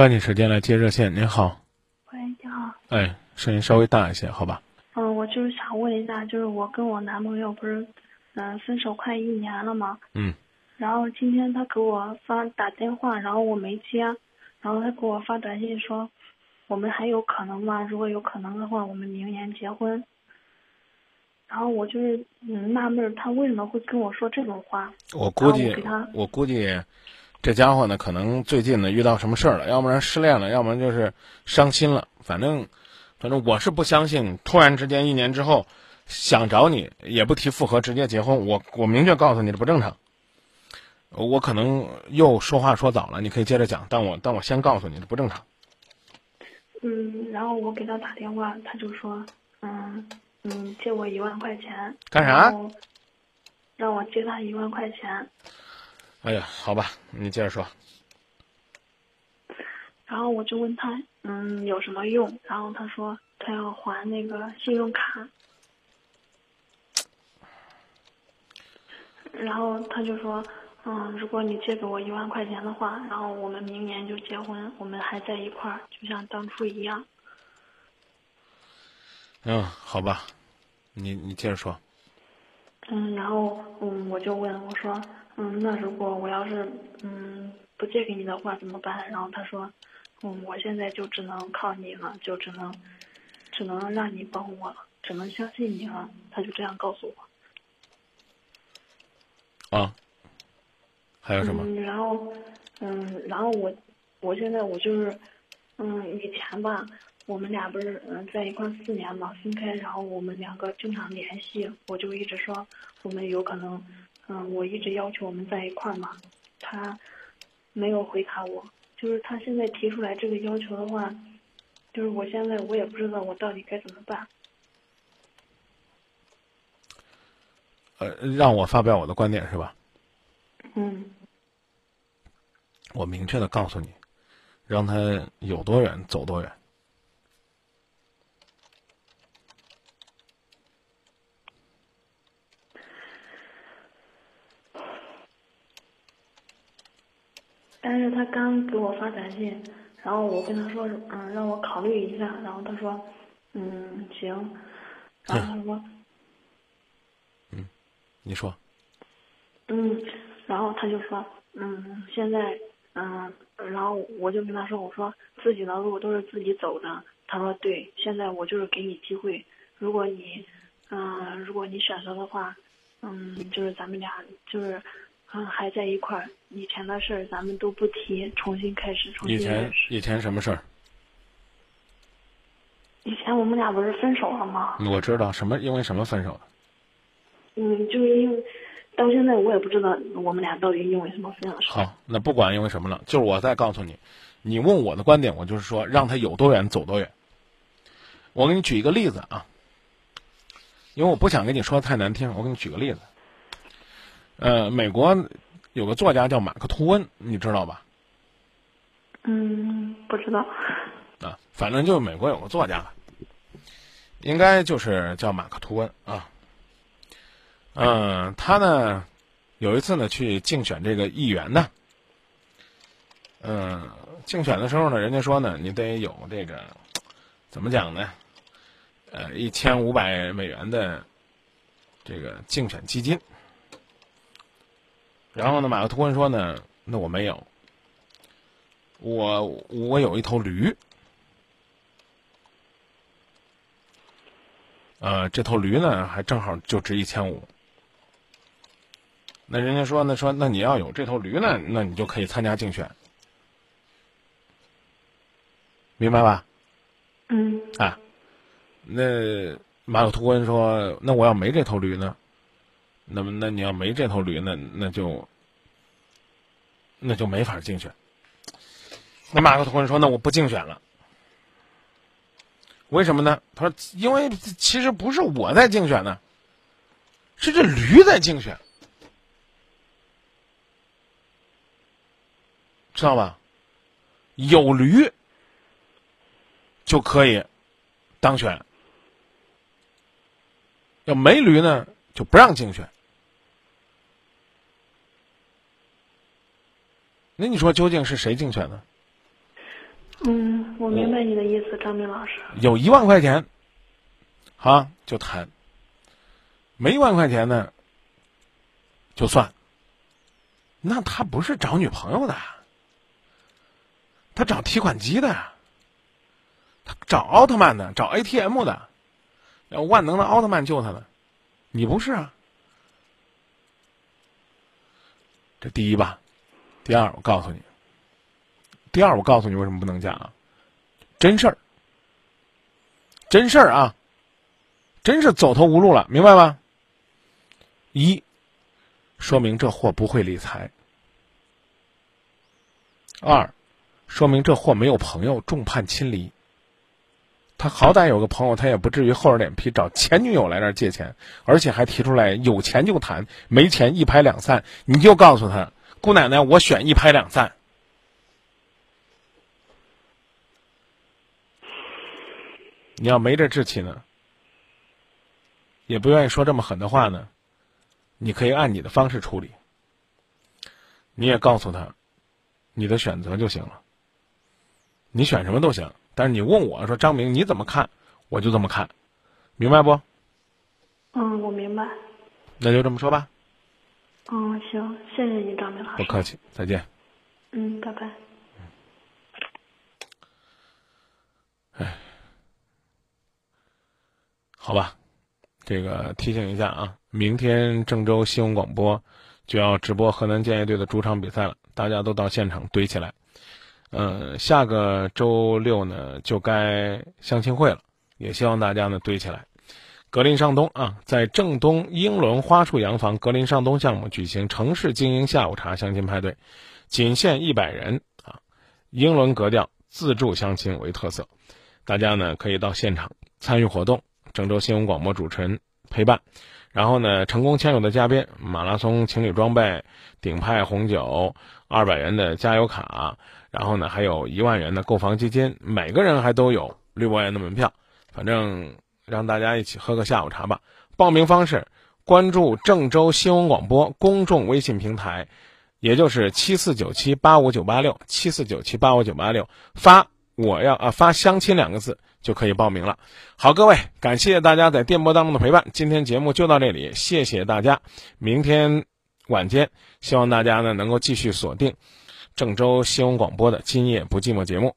抓紧时间来接热线。您好，喂，你好。哎，声音稍微大一些，好吧？嗯，我就是想问一下，就是我跟我男朋友不是，嗯、分手快一年了嘛？嗯。然后今天他给我发打电话，然后我没接，然后他给我发短信说，我们还有可能吗？如果有可能的话，我们明年结婚。然后我就是嗯纳闷，他为什么会跟我说这种话？我估计我估计，这家伙呢，可能最近呢遇到什么事儿了，要不然失恋了，要不然就是伤心了。反正，反正我是不相信，突然之间一年之后想找你，也不提复合，直接结婚。我我明确告诉你，这不正常。我可能又说话说早了，你可以接着讲，但我但我先告诉你，这不正常。嗯，然后我给他打电话，他就说，嗯嗯，借我一万块钱。干啥让我借他一万块钱。哎呀，好吧，你接着说。然后我就问他，嗯，有什么用？然后他说他要还那个信用卡。然后他就说，嗯，如果你借给我一万块钱的话，然后我们明年就结婚，我们还在一块儿，就像当初一样。嗯，好吧，你你接着说。嗯，然后嗯，我就问我说，嗯，那如果我要是嗯不借给你的话怎么办？然后他说，嗯，我现在就只能靠你了，就只能只能让你帮我了，只能相信你了。他就这样告诉我。啊，还有什么？嗯，然后嗯，然后我我现在我就是嗯，以前吧，我们俩不是嗯在一块四年嘛，分开，然后我们两个经常联系，我就一直说我们有可能，嗯，我一直要求我们在一块儿嘛，他没有回答我，就是他现在提出来这个要求的话，就是我现在我也不知道我到底该怎么办。呃，让我发表我的观点是吧？嗯我明确的告诉你，让他有多远走多远。但是他刚给我发短信，然后我跟他说，嗯，让我考虑一下，然后他说，嗯，行，然后他说，嗯你说，嗯，然后他就说，嗯，现在，嗯，然后我就跟他说，我说自己的路都是自己走的。他说对，现在我就是给你机会，如果你，嗯，如果你选择的话，嗯，就是咱们俩就是，嗯，还在一块儿，以前的事儿咱们都不提，重新开始，重以前新认识。以前什么事儿？以前我们俩不是分手了吗？我知道什么，因为什么分手的？嗯，就是因为到现在我也不知道我们俩到底因为什么分了手。好，那不管因为什么了，就是我再告诉你，你问我的观点，我就是说让他有多远走多远。我给你举一个例子啊，因为我不想跟你说的太难听，我给你举个例子。呃，美国有个作家叫马克吐温，你知道吧？嗯，不知道。啊，反正就是美国有个作家吧，应该就是叫马克吐温啊。嗯，他呢有一次呢去竞选这个议员呢，嗯，竞选的时候呢，人家说呢，你得有这个怎么讲呢？呃，一千五百美元的这个竞选基金。然后呢，马克吐温说呢，那我没有，我我有一头驴。呃，这头驴呢，还正好就值一千五。那人家说，呢说，那你要有这头驴呢，那你就可以参加竞选，明白吧？嗯啊，那马克吐温说，那我要没这头驴呢？那么，那你要没这头驴那，那就那就没法竞选。那马克吐温说，那我不竞选了。为什么呢？他说：“因为其实不是我在竞选呢，是这驴在竞选，知道吧？有驴就可以当选，要没驴呢就不让竞选。那你说究竟是谁竞选呢？嗯，我明白你的意思，张明老师。有一万块钱，哈就谈；没一万块钱呢，就算。那他不是找女朋友的，他找提款机的，他找奥特曼的，找 ATM 的，要万能的奥特曼救他的，你不是啊？这第一吧，第二，我告诉你，第二，我告诉你为什么不能嫁啊？真事儿，真事儿啊，真是走投无路了，明白吗？一，说明这货不会理财；二，说明这货没有朋友，众叛亲离。他好歹有个朋友，他也不至于厚着脸皮找前女友来这借钱，而且还提出来有钱就谈，没钱一拍两散。你就告诉他，姑奶奶，我选一拍两散。你要没这志气呢，也不愿意说这么狠的话呢，你可以按你的方式处理。你也告诉他，你的选择就行了。你选什么都行，但是你问我说张明你怎么看，我就这么看，明白不？嗯，我明白。那就这么说吧。嗯，行，谢谢你，张明老师。不客气，再见。嗯，拜拜。哎。好吧，这个提醒一下啊，明天郑州新闻广播就要直播河南建业队的主场比赛了，大家都到现场堆起来。嗯，下个周六呢就该相亲会了，也希望大家呢堆起来。格林上东啊，在正东英伦花树洋房格林上东项目举行城市精英下午茶相亲派对，仅限一百人啊，英伦格调自助相亲为特色，大家呢可以到现场参与活动。郑州新闻广播主持人陪伴，然后呢，成功牵手的嘉宾，马拉松情侣装备、顶派红酒、二百元的加油卡，然后呢，还有一万元的购房基金，每个人还都有六百元的门票，反正让大家一起喝个下午茶吧。报名方式：关注郑州新闻广播公众微信平台，也就是七四九七八五九八六七四九七八五九八六，发我要啊发相亲两个字。就可以报名了。好，各位，感谢大家在电波当中的陪伴。今天节目就到这里，谢谢大家。明天晚间，希望大家呢能够继续锁定郑州新闻广播的《今夜不寂寞》节目。